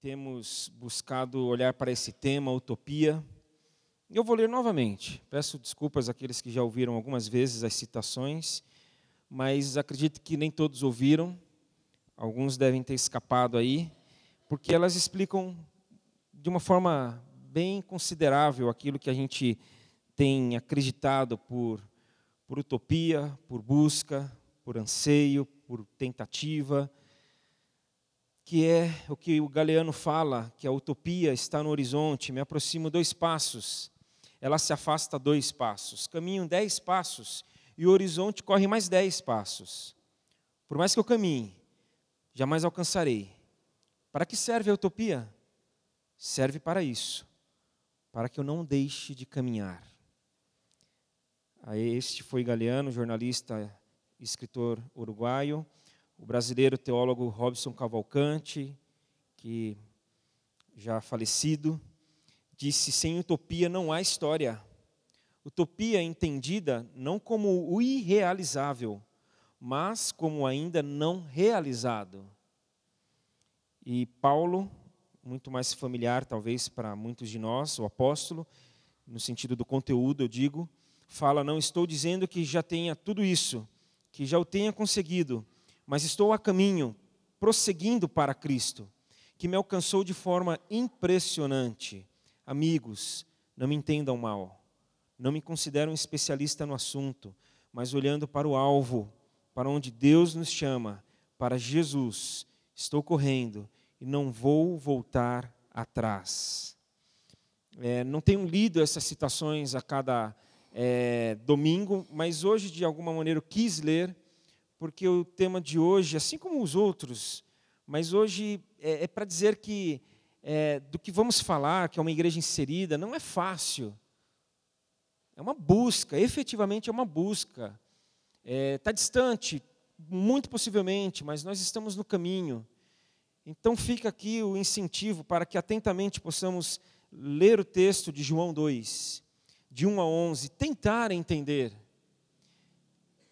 temos buscado olhar para esse tema, utopia. Eu vou ler novamente. Peço desculpas àqueles que já ouviram algumas vezes as citações, mas acredito que nem todos ouviram. Alguns devem ter escapado aí, porque elas explicam de uma forma bem considerável aquilo que a gente tem acreditado por, por utopia, por busca, por anseio, por tentativa que é o que o Galeano fala, que a utopia está no horizonte, me aproximo dois passos, ela se afasta dois passos, caminho dez passos e o horizonte corre mais dez passos. Por mais que eu caminhe, jamais alcançarei. Para que serve a utopia? Serve para isso, para que eu não deixe de caminhar. Este foi Galeano, jornalista escritor uruguaio o brasileiro teólogo Robson Cavalcante, que já falecido, disse: sem utopia não há história. Utopia entendida não como o irrealizável, mas como ainda não realizado. E Paulo, muito mais familiar talvez para muitos de nós, o apóstolo, no sentido do conteúdo, eu digo, fala: não estou dizendo que já tenha tudo isso, que já o tenha conseguido, mas estou a caminho, prosseguindo para Cristo, que me alcançou de forma impressionante. Amigos, não me entendam mal. Não me considero um especialista no assunto, mas olhando para o alvo, para onde Deus nos chama, para Jesus, estou correndo e não vou voltar atrás. É, não tenho lido essas citações a cada é, domingo, mas hoje, de alguma maneira, eu quis ler porque o tema de hoje, assim como os outros, mas hoje é, é para dizer que é, do que vamos falar, que é uma igreja inserida, não é fácil. É uma busca, efetivamente é uma busca. Está é, tá distante, muito possivelmente, mas nós estamos no caminho. Então fica aqui o incentivo para que atentamente possamos ler o texto de João 2, de 1 a 11, tentar entender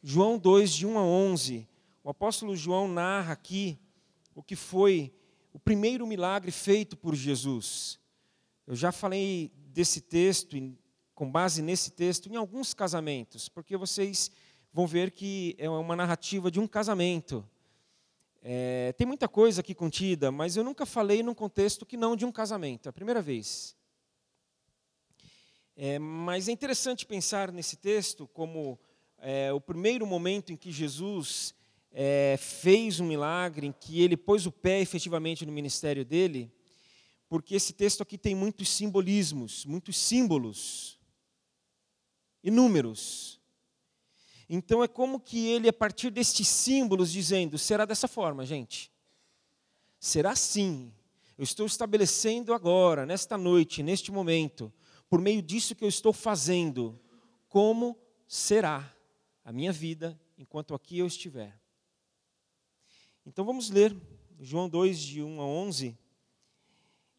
João 2, de 1 a 11, o apóstolo João narra aqui o que foi o primeiro milagre feito por Jesus. Eu já falei desse texto, com base nesse texto, em alguns casamentos, porque vocês vão ver que é uma narrativa de um casamento. É, tem muita coisa aqui contida, mas eu nunca falei num contexto que não de um casamento, é a primeira vez. É, mas é interessante pensar nesse texto como é, o primeiro momento em que Jesus é, fez um milagre, em que ele pôs o pé efetivamente no ministério dele, porque esse texto aqui tem muitos simbolismos, muitos símbolos, inúmeros. Então é como que ele, a partir destes símbolos, dizendo: será dessa forma, gente. Será assim. Eu estou estabelecendo agora, nesta noite, neste momento, por meio disso que eu estou fazendo, como será a minha vida enquanto aqui eu estiver. Então vamos ler João 2, de 1 a 11,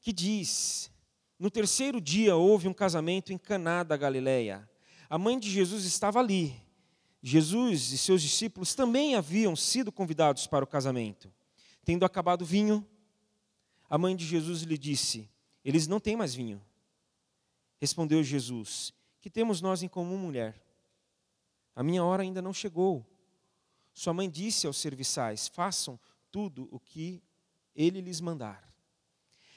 que diz: No terceiro dia houve um casamento em Caná da Galileia. A mãe de Jesus estava ali. Jesus e seus discípulos também haviam sido convidados para o casamento. Tendo acabado o vinho, a mãe de Jesus lhe disse: Eles não têm mais vinho. Respondeu Jesus: Que temos nós em comum, mulher? A minha hora ainda não chegou. Sua mãe disse aos serviçais: Façam tudo o que ele lhes mandar.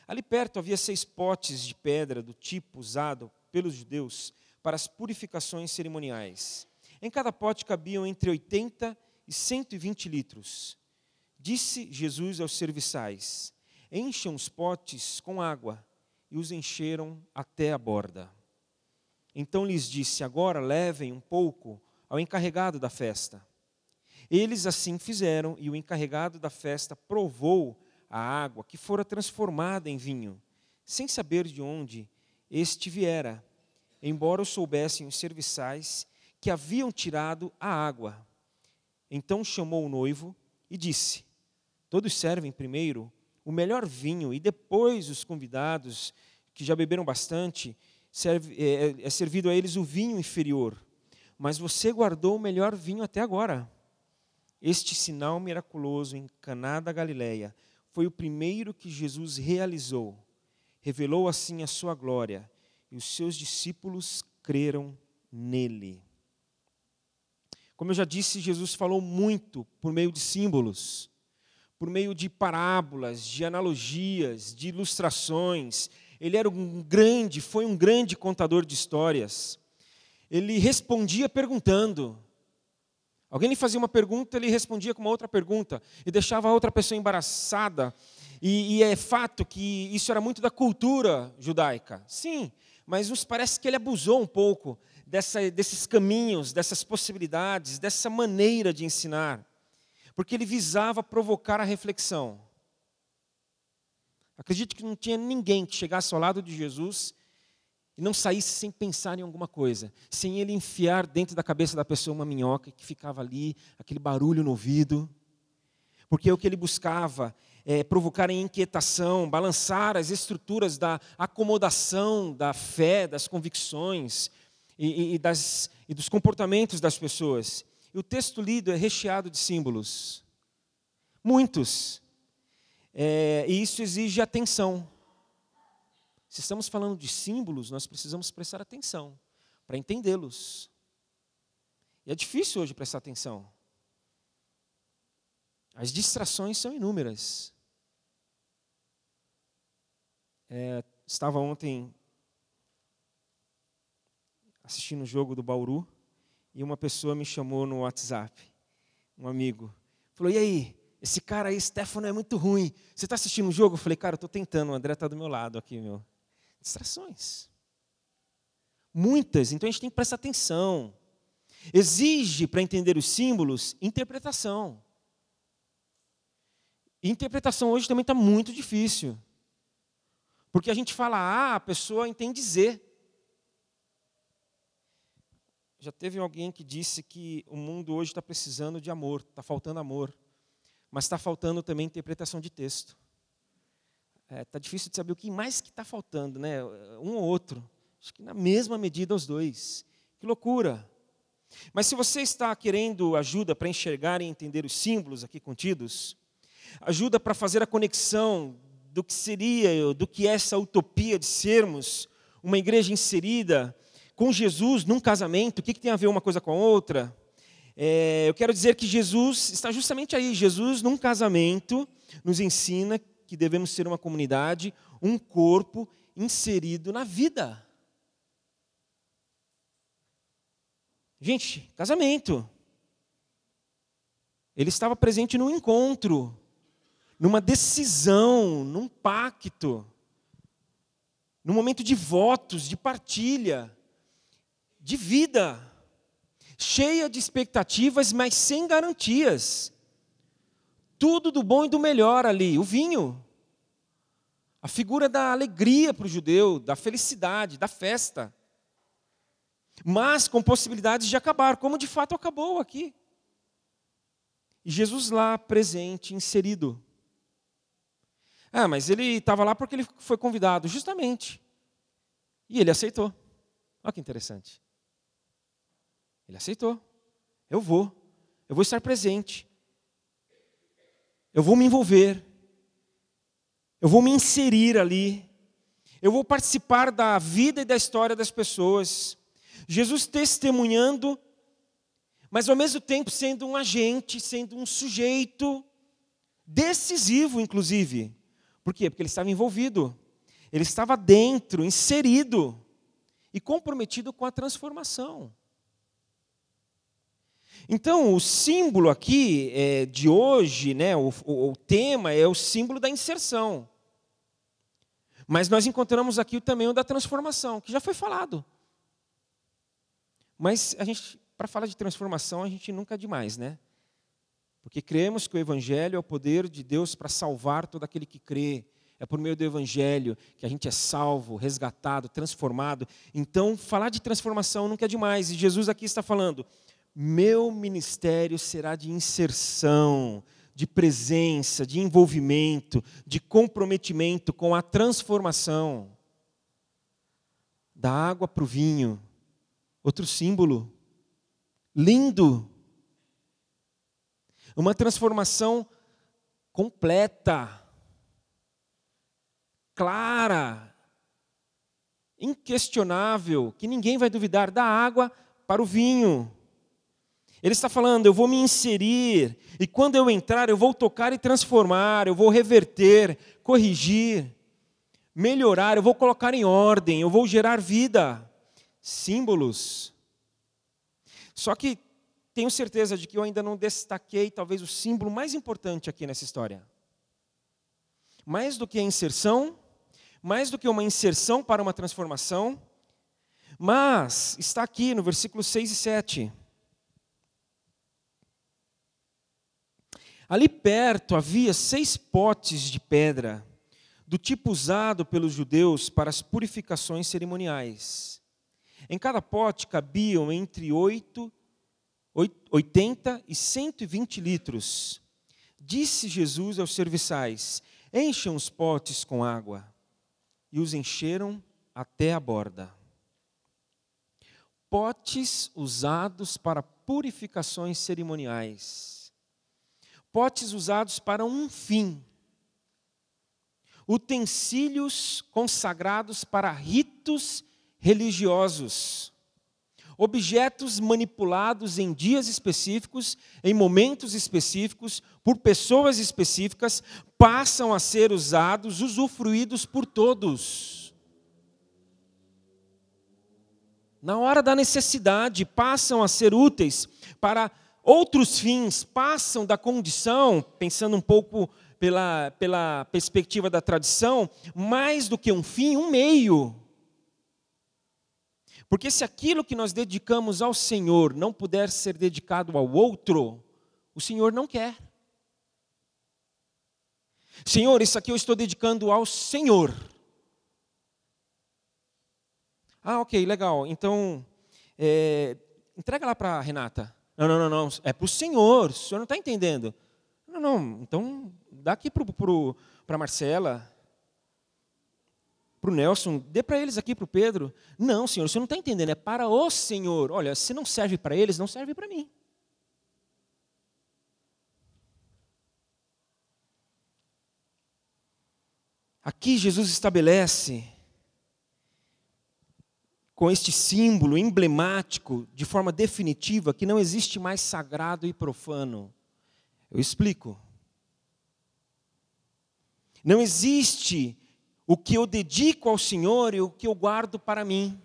Ali perto havia seis potes de pedra do tipo usado pelos judeus para as purificações cerimoniais. Em cada pote cabiam entre 80 e 120 litros. Disse Jesus aos serviçais: Encham os potes com água. E os encheram até a borda. Então lhes disse: Agora levem um pouco ao encarregado da festa. Eles assim fizeram, e o encarregado da festa provou a água que fora transformada em vinho, sem saber de onde este viera, embora o soubessem os serviçais que haviam tirado a água. Então chamou o noivo e disse: Todos servem primeiro o melhor vinho, e depois os convidados, que já beberam bastante, serve, é, é servido a eles o vinho inferior mas você guardou o melhor vinho até agora. Este sinal miraculoso em Caná da Galileia foi o primeiro que Jesus realizou. Revelou assim a sua glória, e os seus discípulos creram nele. Como eu já disse, Jesus falou muito por meio de símbolos, por meio de parábolas, de analogias, de ilustrações. Ele era um grande, foi um grande contador de histórias. Ele respondia perguntando. Alguém lhe fazia uma pergunta, ele respondia com uma outra pergunta e deixava a outra pessoa embaraçada. E, e é fato que isso era muito da cultura judaica. Sim, mas nos parece que ele abusou um pouco dessa, desses caminhos, dessas possibilidades, dessa maneira de ensinar, porque ele visava provocar a reflexão. Acredito que não tinha ninguém que chegasse ao lado de Jesus e não saísse sem pensar em alguma coisa, sem ele enfiar dentro da cabeça da pessoa uma minhoca que ficava ali, aquele barulho no ouvido. Porque o que ele buscava é provocar inquietação, balançar as estruturas da acomodação da fé, das convicções e, e, das, e dos comportamentos das pessoas. E o texto lido é recheado de símbolos. Muitos. É, e isso exige atenção. Se estamos falando de símbolos, nós precisamos prestar atenção para entendê-los. E é difícil hoje prestar atenção. As distrações são inúmeras. É, estava ontem assistindo o jogo do Bauru e uma pessoa me chamou no WhatsApp, um amigo. Falou: E aí, esse cara aí, Stefano, é muito ruim. Você está assistindo o jogo? Eu falei: Cara, eu estou tentando, o André está do meu lado aqui, meu. Distrações. Muitas, então a gente tem que prestar atenção. Exige, para entender os símbolos, interpretação. Interpretação hoje também está muito difícil. Porque a gente fala A, a pessoa entende Z. Já teve alguém que disse que o mundo hoje está precisando de amor, está faltando amor. Mas está faltando também interpretação de texto. Está é, tá difícil de saber o que mais que está faltando, né? Um ou outro. Acho que na mesma medida os dois. Que loucura. Mas se você está querendo ajuda para enxergar e entender os símbolos aqui contidos, ajuda para fazer a conexão do que seria, do que é essa utopia de sermos uma igreja inserida com Jesus num casamento, o que, que tem a ver uma coisa com a outra? É, eu quero dizer que Jesus está justamente aí. Jesus, num casamento, nos ensina que devemos ser uma comunidade, um corpo inserido na vida. Gente, casamento. Ele estava presente no encontro, numa decisão, num pacto, num momento de votos, de partilha, de vida, cheia de expectativas, mas sem garantias tudo do bom e do melhor ali, o vinho. A figura da alegria para o judeu, da felicidade, da festa. Mas com possibilidades de acabar, como de fato acabou aqui. E Jesus lá presente, inserido. Ah, mas ele estava lá porque ele foi convidado, justamente. E ele aceitou. Olha que interessante. Ele aceitou. Eu vou. Eu vou estar presente. Eu vou me envolver. Eu vou me inserir ali. Eu vou participar da vida e da história das pessoas. Jesus testemunhando, mas ao mesmo tempo sendo um agente, sendo um sujeito decisivo, inclusive. Por quê? Porque ele estava envolvido. Ele estava dentro, inserido e comprometido com a transformação. Então, o símbolo aqui é, de hoje, né, o, o, o tema é o símbolo da inserção. Mas nós encontramos aqui também o da transformação, que já foi falado. Mas a gente, para falar de transformação, a gente nunca é demais, né? Porque cremos que o Evangelho é o poder de Deus para salvar todo aquele que crê. É por meio do Evangelho que a gente é salvo, resgatado, transformado. Então, falar de transformação nunca é demais. E Jesus aqui está falando: meu ministério será de inserção, de presença, de envolvimento, de comprometimento com a transformação. Da água para o vinho. Outro símbolo. Lindo. Uma transformação completa. clara, inquestionável, que ninguém vai duvidar da água para o vinho. Ele está falando, eu vou me inserir, e quando eu entrar, eu vou tocar e transformar, eu vou reverter, corrigir, melhorar, eu vou colocar em ordem, eu vou gerar vida. Símbolos. Só que tenho certeza de que eu ainda não destaquei talvez o símbolo mais importante aqui nessa história. Mais do que a inserção, mais do que uma inserção para uma transformação, mas está aqui no versículo 6 e 7. Ali perto havia seis potes de pedra, do tipo usado pelos judeus para as purificações cerimoniais. Em cada pote cabiam entre 8, 80 e 120 litros. Disse Jesus aos serviçais: Encham os potes com água. E os encheram até a borda. Potes usados para purificações cerimoniais potes usados para um fim, utensílios consagrados para ritos religiosos, objetos manipulados em dias específicos, em momentos específicos, por pessoas específicas, passam a ser usados, usufruídos por todos. Na hora da necessidade, passam a ser úteis para outros fins passam da condição, pensando um pouco pela, pela perspectiva da tradição, mais do que um fim, um meio. Porque se aquilo que nós dedicamos ao Senhor não puder ser dedicado ao outro, o Senhor não quer. Senhor, isso aqui eu estou dedicando ao Senhor. Ah, ok, legal. Então, é, entrega lá para Renata. Não, não, não, não. É para o Senhor. O senhor não está entendendo. Não, não. Então, dá aqui para a Marcela, para o Nelson, dê para eles aqui, para o Pedro. Não, Senhor, o senhor não está entendendo. É para o Senhor. Olha, se não serve para eles, não serve para mim. Aqui Jesus estabelece com este símbolo emblemático, de forma definitiva, que não existe mais sagrado e profano. Eu explico. Não existe o que eu dedico ao Senhor e o que eu guardo para mim.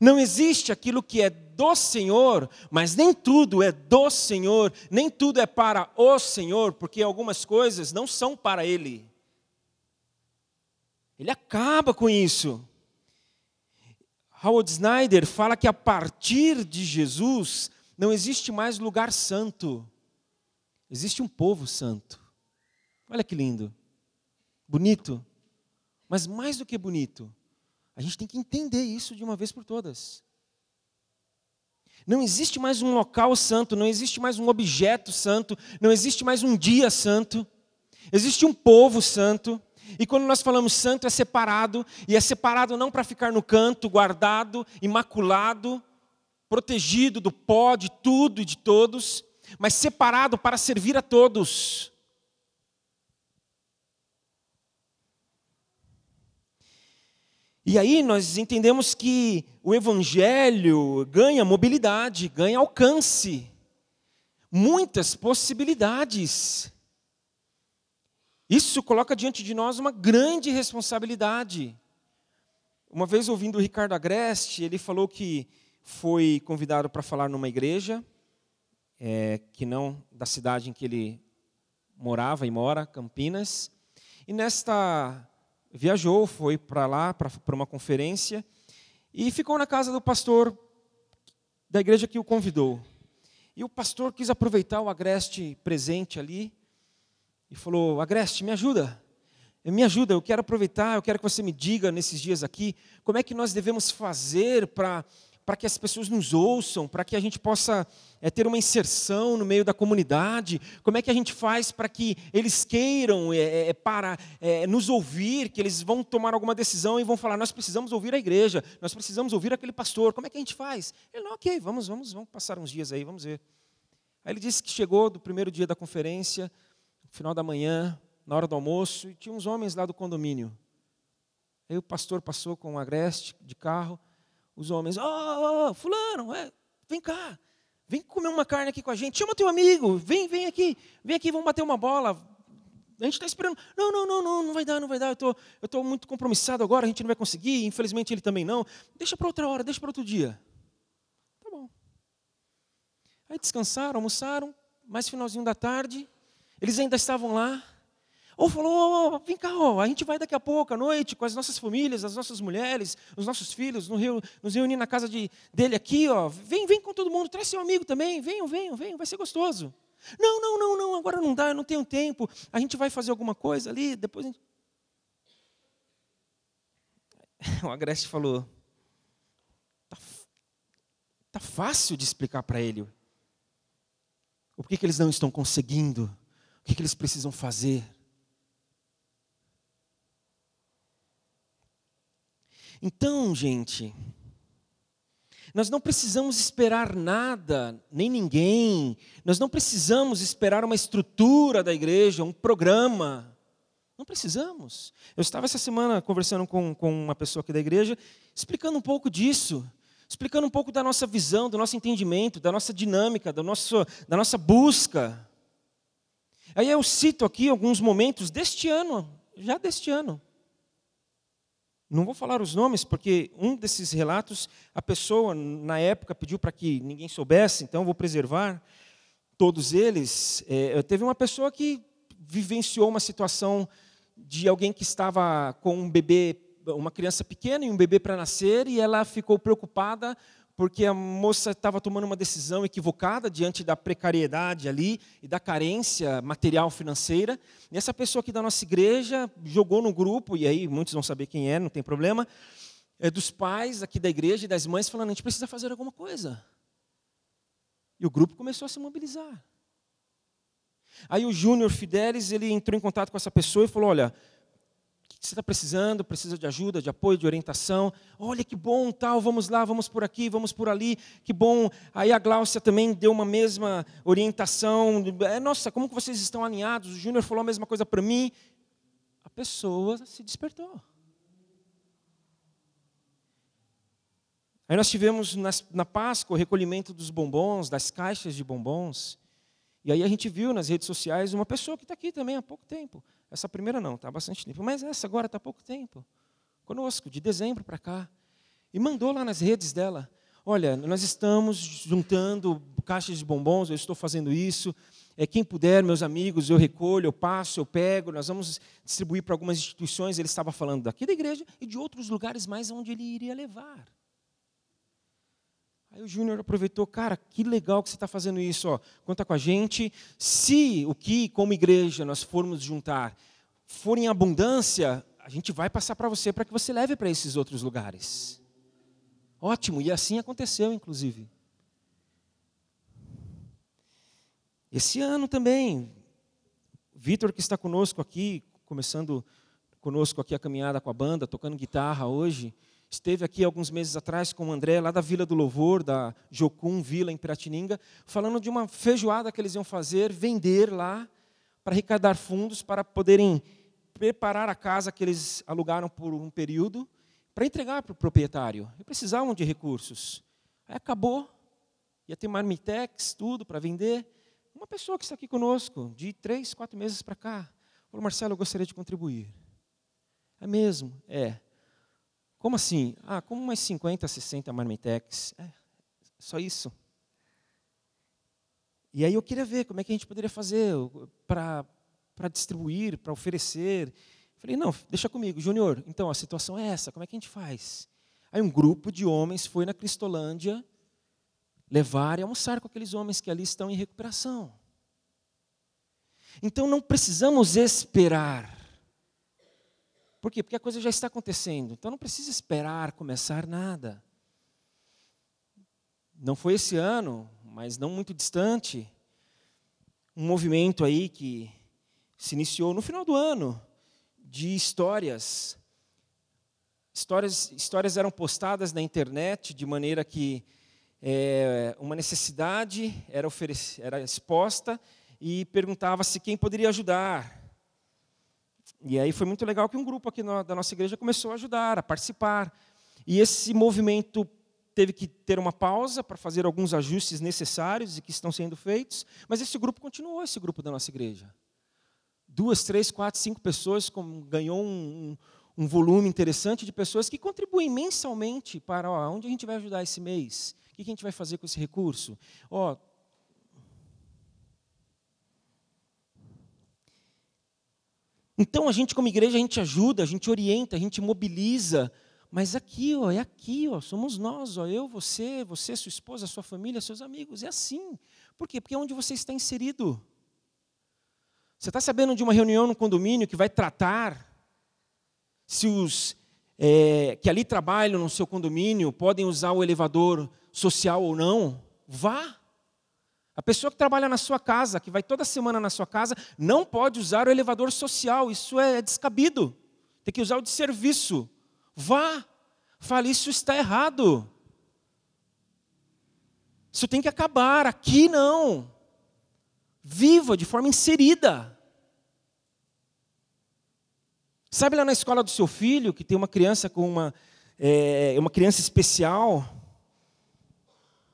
Não existe aquilo que é do Senhor, mas nem tudo é do Senhor, nem tudo é para o Senhor, porque algumas coisas não são para Ele. Ele acaba com isso. Howard Snyder fala que a partir de Jesus não existe mais lugar santo, existe um povo santo. Olha que lindo, bonito, mas mais do que bonito, a gente tem que entender isso de uma vez por todas. Não existe mais um local santo, não existe mais um objeto santo, não existe mais um dia santo, existe um povo santo. E quando nós falamos santo, é separado, e é separado não para ficar no canto, guardado, imaculado, protegido do pó, de tudo e de todos, mas separado para servir a todos. E aí nós entendemos que o Evangelho ganha mobilidade, ganha alcance, muitas possibilidades. Isso coloca diante de nós uma grande responsabilidade. Uma vez ouvindo o Ricardo Agreste, ele falou que foi convidado para falar numa igreja, é, que não da cidade em que ele morava e mora, Campinas. E nesta viajou, foi para lá para uma conferência e ficou na casa do pastor da igreja que o convidou. E o pastor quis aproveitar o agreste presente ali e falou: Agreste, me ajuda. Me ajuda, eu quero aproveitar, eu quero que você me diga nesses dias aqui como é que nós devemos fazer para para que as pessoas nos ouçam, para que a gente possa é, ter uma inserção no meio da comunidade? Como é que a gente faz para que eles queiram é, é, para nos ouvir, que eles vão tomar alguma decisão e vão falar: nós precisamos ouvir a igreja, nós precisamos ouvir aquele pastor. Como é que a gente faz? Ele não, ok, vamos, vamos, vamos passar uns dias aí, vamos ver. Aí ele disse que chegou do primeiro dia da conferência, final da manhã, na hora do almoço, e tinha uns homens lá do condomínio. Aí o pastor passou com um agreste de carro, os homens, ó, oh, oh, fulano, é, vem cá, vem comer uma carne aqui com a gente, chama teu amigo, vem, vem aqui, vem aqui, vamos bater uma bola. A gente está esperando, não, não, não, não, não vai dar, não vai dar, eu tô, estou tô muito compromissado agora, a gente não vai conseguir, infelizmente ele também não. Deixa para outra hora, deixa para outro dia. Tá bom. Aí descansaram, almoçaram, mais finalzinho da tarde, eles ainda estavam lá, ou falou, oh, vem cá, oh, a gente vai daqui a pouco, à noite, com as nossas famílias, as nossas mulheres, os nossos filhos, nos reunir na casa de, dele aqui, ó. Vem, vem com todo mundo, traz seu amigo também, venham, venham, venham, vai ser gostoso. Não, não, não, não, agora não dá, eu não tenho tempo, a gente vai fazer alguma coisa ali, depois a gente... O Agreste falou, tá, tá fácil de explicar para ele o porquê que eles não estão conseguindo, que, que eles precisam fazer. Então, gente, nós não precisamos esperar nada, nem ninguém, nós não precisamos esperar uma estrutura da igreja, um programa. Não precisamos. Eu estava essa semana conversando com, com uma pessoa aqui da igreja, explicando um pouco disso, explicando um pouco da nossa visão, do nosso entendimento, da nossa dinâmica, da nossa, da nossa busca. Aí eu cito aqui alguns momentos deste ano, já deste ano. Não vou falar os nomes, porque um desses relatos, a pessoa, na época, pediu para que ninguém soubesse, então vou preservar todos eles. É, teve uma pessoa que vivenciou uma situação de alguém que estava com um bebê, uma criança pequena e um bebê para nascer, e ela ficou preocupada porque a moça estava tomando uma decisão equivocada diante da precariedade ali e da carência material financeira. E essa pessoa aqui da nossa igreja jogou no grupo, e aí muitos vão saber quem é, não tem problema, é dos pais aqui da igreja e das mães falando: a gente precisa fazer alguma coisa. E o grupo começou a se mobilizar. Aí o Júnior Fidelis, ele entrou em contato com essa pessoa e falou: olha, que você está precisando, precisa de ajuda, de apoio, de orientação. Olha que bom, tal, vamos lá, vamos por aqui, vamos por ali, que bom. Aí a Gláucia também deu uma mesma orientação. É, nossa, como que vocês estão alinhados? O Júnior falou a mesma coisa para mim. A pessoa se despertou. Aí nós tivemos na Páscoa o recolhimento dos bombons, das caixas de bombons. E aí a gente viu nas redes sociais uma pessoa que está aqui também há pouco tempo. Essa primeira não, está há bastante tempo. Mas essa agora está há pouco tempo. Conosco, de dezembro para cá. E mandou lá nas redes dela. Olha, nós estamos juntando caixas de bombons, eu estou fazendo isso. É, quem puder, meus amigos, eu recolho, eu passo, eu pego, nós vamos distribuir para algumas instituições. Ele estava falando daqui da igreja e de outros lugares mais onde ele iria levar. Aí o Júnior aproveitou, cara, que legal que você está fazendo isso, ó. conta com a gente. Se o que, como igreja, nós formos juntar for em abundância, a gente vai passar para você para que você leve para esses outros lugares. Ótimo, e assim aconteceu, inclusive. Esse ano também, Vitor que está conosco aqui, começando conosco aqui a caminhada com a banda, tocando guitarra hoje, Esteve aqui alguns meses atrás com o André, lá da Vila do Louvor, da Jocum Vila, em Piratininga, falando de uma feijoada que eles iam fazer, vender lá, para arrecadar fundos, para poderem preparar a casa que eles alugaram por um período, para entregar para o proprietário. E precisavam de recursos. Aí acabou, ia ter marmitex, tudo para vender. Uma pessoa que está aqui conosco, de três, quatro meses para cá, falou, Marcelo, eu gostaria de contribuir. É mesmo? É. Como assim? Ah, como umas 50, 60 marmitex. É, só isso. E aí eu queria ver como é que a gente poderia fazer para distribuir, para oferecer. Falei, não, deixa comigo, Júnior, então a situação é essa, como é que a gente faz? Aí um grupo de homens foi na Cristolândia levar e almoçar com aqueles homens que ali estão em recuperação. Então não precisamos esperar por quê? Porque a coisa já está acontecendo. Então não precisa esperar começar nada. Não foi esse ano, mas não muito distante, um movimento aí que se iniciou no final do ano de histórias. Histórias, histórias eram postadas na internet de maneira que é, uma necessidade era, era exposta e perguntava se quem poderia ajudar. E aí foi muito legal que um grupo aqui da nossa igreja começou a ajudar, a participar. E esse movimento teve que ter uma pausa para fazer alguns ajustes necessários e que estão sendo feitos, mas esse grupo continuou, esse grupo da nossa igreja. Duas, três, quatro, cinco pessoas ganhou um, um volume interessante de pessoas que contribuem mensalmente para ó, onde a gente vai ajudar esse mês, o que a gente vai fazer com esse recurso. Ó, Então a gente como igreja a gente ajuda, a gente orienta, a gente mobiliza, mas aqui, ó, é aqui, ó, somos nós, ó, eu, você, você, sua esposa, sua família, seus amigos, é assim. Por quê? Porque é onde você está inserido. Você está sabendo de uma reunião no condomínio que vai tratar se os é, que ali trabalham no seu condomínio podem usar o elevador social ou não? Vá. A pessoa que trabalha na sua casa, que vai toda semana na sua casa, não pode usar o elevador social, isso é descabido. Tem que usar o de serviço. Vá, fale, isso está errado. Isso tem que acabar, aqui não. Viva de forma inserida. Sabe lá na escola do seu filho, que tem uma criança com uma, é, uma criança especial,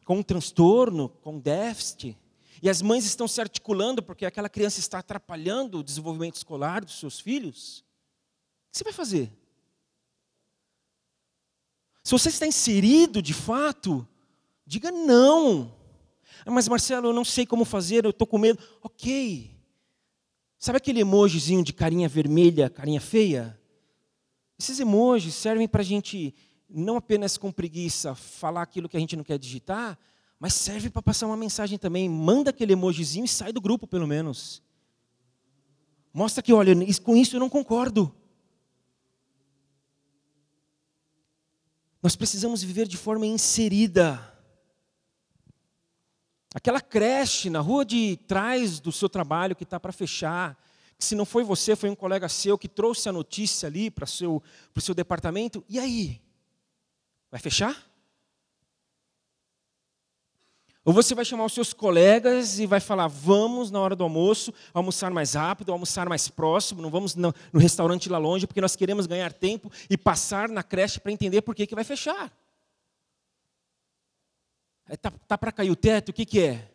com um transtorno, com déficit, e as mães estão se articulando porque aquela criança está atrapalhando o desenvolvimento escolar dos seus filhos, o que você vai fazer? Se você está inserido de fato, diga não. Ah, mas Marcelo, eu não sei como fazer, eu estou com medo. Ok. Sabe aquele emojizinho de carinha vermelha, carinha feia? Esses emojis servem para a gente não apenas com preguiça falar aquilo que a gente não quer digitar, mas serve para passar uma mensagem também. Manda aquele emojizinho e sai do grupo, pelo menos. Mostra que, olha, com isso eu não concordo. Nós precisamos viver de forma inserida. Aquela creche na rua de trás do seu trabalho que está para fechar, que se não foi você, foi um colega seu que trouxe a notícia ali para o seu, seu departamento, e aí? Vai fechar? Ou você vai chamar os seus colegas e vai falar: vamos na hora do almoço, almoçar mais rápido, almoçar mais próximo, não vamos no, restaurante lá longe, porque nós queremos ganhar tempo e passar na creche para entender por que, que vai fechar. Está é, tá para cair o teto, o que, que é?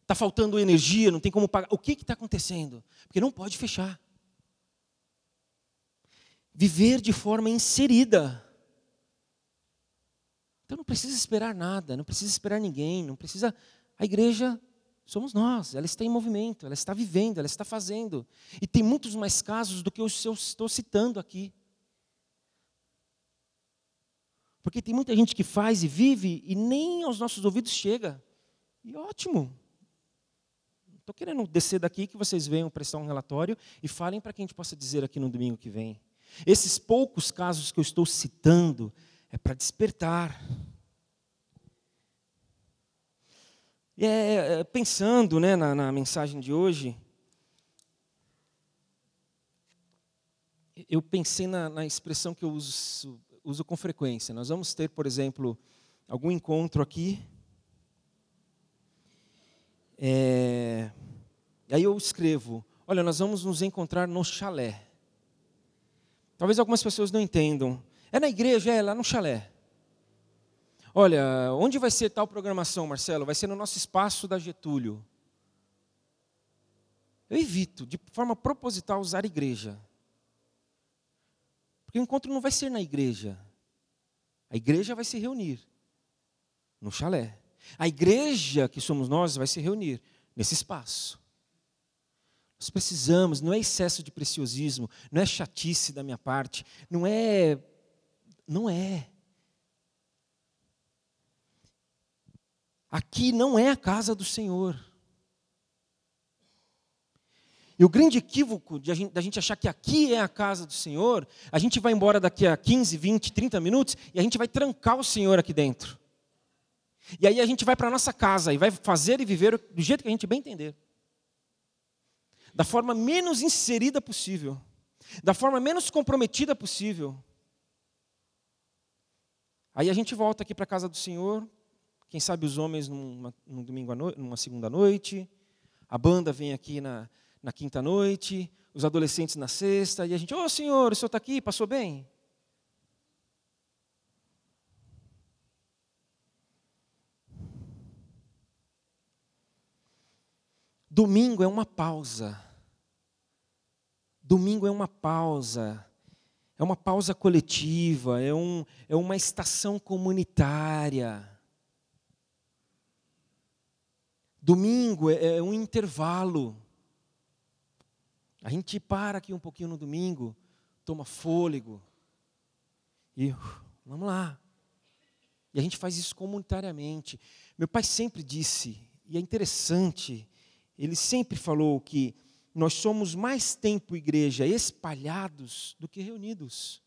Está faltando energia, não tem como pagar. O que está acontecendo? Porque não pode fechar. Viver de forma inserida. Então não precisa esperar nada, não precisa esperar ninguém, não precisa. A igreja somos nós, ela está em movimento, ela está vivendo, ela está fazendo. E tem muitos mais casos do que eu estou citando aqui. Porque tem muita gente que faz e vive e nem aos nossos ouvidos chega. E ótimo. Estou querendo descer daqui que vocês venham prestar um relatório e falem para que a gente possa dizer aqui no domingo que vem. Esses poucos casos que eu estou citando é para despertar. E é, é, pensando né, na, na mensagem de hoje, eu pensei na, na expressão que eu uso, uso, com frequência. Nós vamos ter, por exemplo, algum encontro aqui. É, aí eu escrevo: Olha, nós vamos nos encontrar no chalé. Talvez algumas pessoas não entendam. É na igreja, é lá no chalé. Olha, onde vai ser tal programação, Marcelo? Vai ser no nosso espaço da Getúlio. Eu evito, de forma proposital, usar igreja. Porque o encontro não vai ser na igreja. A igreja vai se reunir no chalé. A igreja que somos nós vai se reunir nesse espaço. Nós precisamos, não é excesso de preciosismo, não é chatice da minha parte, não é não é. Aqui não é a casa do Senhor. E o grande equívoco de a gente, da gente achar que aqui é a casa do Senhor, a gente vai embora daqui a 15, 20, 30 minutos e a gente vai trancar o Senhor aqui dentro. E aí a gente vai para a nossa casa e vai fazer e viver do jeito que a gente bem entender. Da forma menos inserida possível. Da forma menos comprometida possível. Aí a gente volta aqui para a casa do Senhor, quem sabe os homens numa, num domingo noite, numa segunda noite, A banda vem aqui na, na quinta noite, os adolescentes na sexta, e a gente, ô oh, senhor, o senhor está aqui, passou bem? Domingo é uma pausa. Domingo é uma pausa. É uma pausa coletiva, é, um, é uma estação comunitária. Domingo é, é um intervalo. A gente para aqui um pouquinho no domingo, toma fôlego e uh, vamos lá. E a gente faz isso comunitariamente. Meu pai sempre disse, e é interessante, ele sempre falou que nós somos mais tempo igreja espalhados do que reunidos.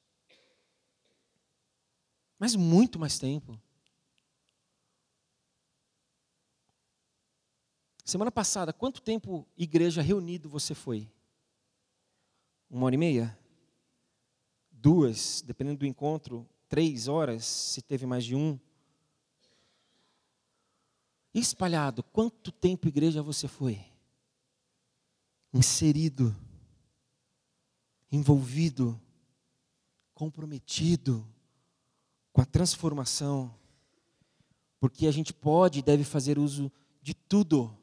Mas muito mais tempo. Semana passada, quanto tempo igreja reunido você foi? Uma hora e meia? Duas, dependendo do encontro, três horas, se teve mais de um. Espalhado, quanto tempo igreja você foi? Inserido, envolvido, comprometido com a transformação, porque a gente pode e deve fazer uso de tudo,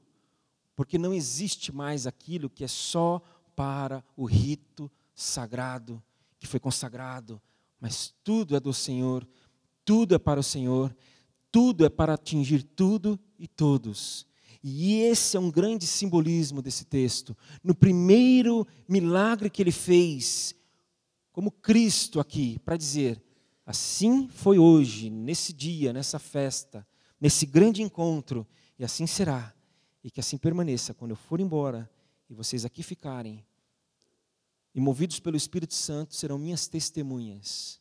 porque não existe mais aquilo que é só para o rito sagrado que foi consagrado, mas tudo é do Senhor, tudo é para o Senhor, tudo é para atingir tudo e todos. E esse é um grande simbolismo desse texto. No primeiro milagre que ele fez, como Cristo aqui, para dizer: assim foi hoje, nesse dia, nessa festa, nesse grande encontro, e assim será, e que assim permaneça quando eu for embora e vocês aqui ficarem, e movidos pelo Espírito Santo, serão minhas testemunhas.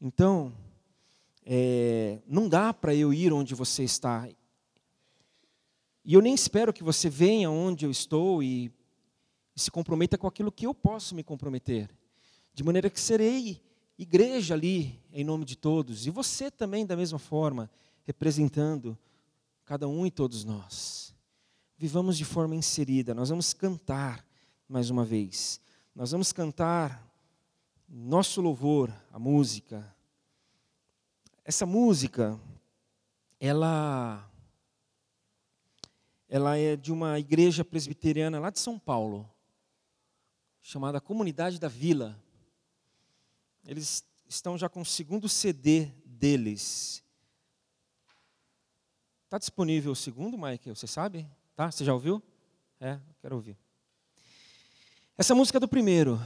Então, é, não dá para eu ir onde você está e eu nem espero que você venha onde eu estou e, se comprometa com aquilo que eu posso me comprometer. De maneira que serei igreja ali, em nome de todos. E você também, da mesma forma, representando cada um e todos nós. Vivamos de forma inserida. Nós vamos cantar mais uma vez. Nós vamos cantar nosso louvor, a música. Essa música, ela ela é de uma igreja presbiteriana lá de São Paulo, chamada Comunidade da Vila. Eles estão já com o segundo CD deles. Está disponível o segundo, Michael? Você sabe? Tá? Você já ouviu? É, quero ouvir. Essa música é do primeiro.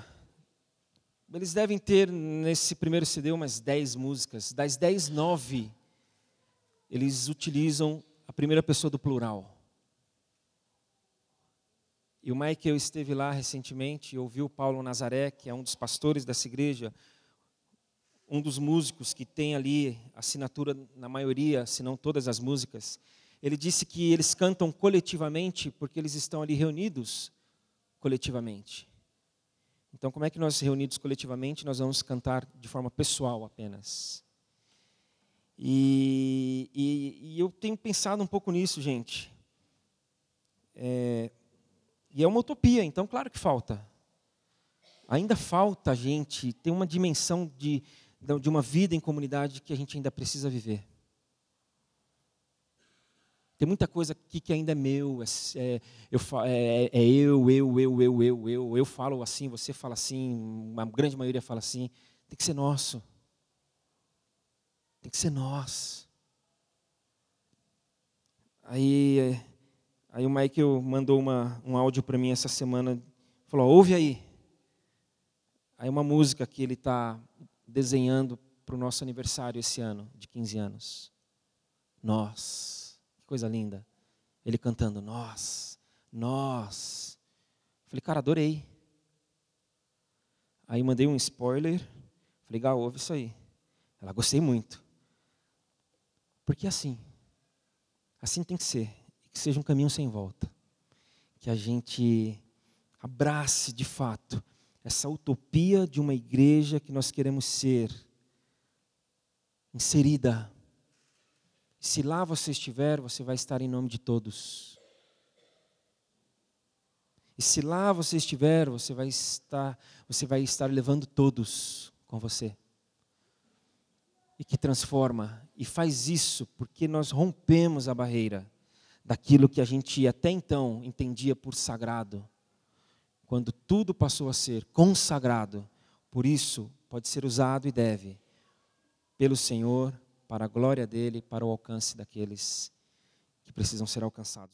Eles devem ter nesse primeiro CD umas 10 músicas. Das 10, 9 eles utilizam a primeira pessoa do plural. E o Michael esteve lá recentemente e ouviu Paulo Nazaré, que é um dos pastores dessa igreja, um dos músicos que tem ali assinatura na maioria, se não todas as músicas. Ele disse que eles cantam coletivamente porque eles estão ali reunidos coletivamente. Então, como é que nós reunidos coletivamente nós vamos cantar de forma pessoal apenas? E, e, e eu tenho pensado um pouco nisso, gente. É, e é uma utopia, então claro que falta. Ainda falta a gente ter uma dimensão de, de uma vida em comunidade que a gente ainda precisa viver. Tem muita coisa aqui que ainda é meu, é, é, eu, é, é, eu, eu, eu, eu, eu, eu, eu falo assim, você fala assim, a grande maioria fala assim. Tem que ser nosso. Tem que ser nós. Aí é, Aí o Michael mandou uma, um áudio para mim essa semana, falou, ouve aí. Aí uma música que ele está desenhando para o nosso aniversário esse ano, de 15 anos. Nós, que coisa linda. Ele cantando, nós, nós. Falei, cara, adorei. Aí mandei um spoiler, falei, Gal, ouve isso aí. Ela, gostei muito. Porque assim, assim tem que ser que seja um caminho sem volta. Que a gente abrace de fato essa utopia de uma igreja que nós queremos ser inserida. Se lá você estiver, você vai estar em nome de todos. E se lá você estiver, você vai estar, você vai estar levando todos com você. E que transforma e faz isso porque nós rompemos a barreira daquilo que a gente até então entendia por sagrado. Quando tudo passou a ser consagrado, por isso pode ser usado e deve pelo Senhor para a glória dele, para o alcance daqueles que precisam ser alcançados.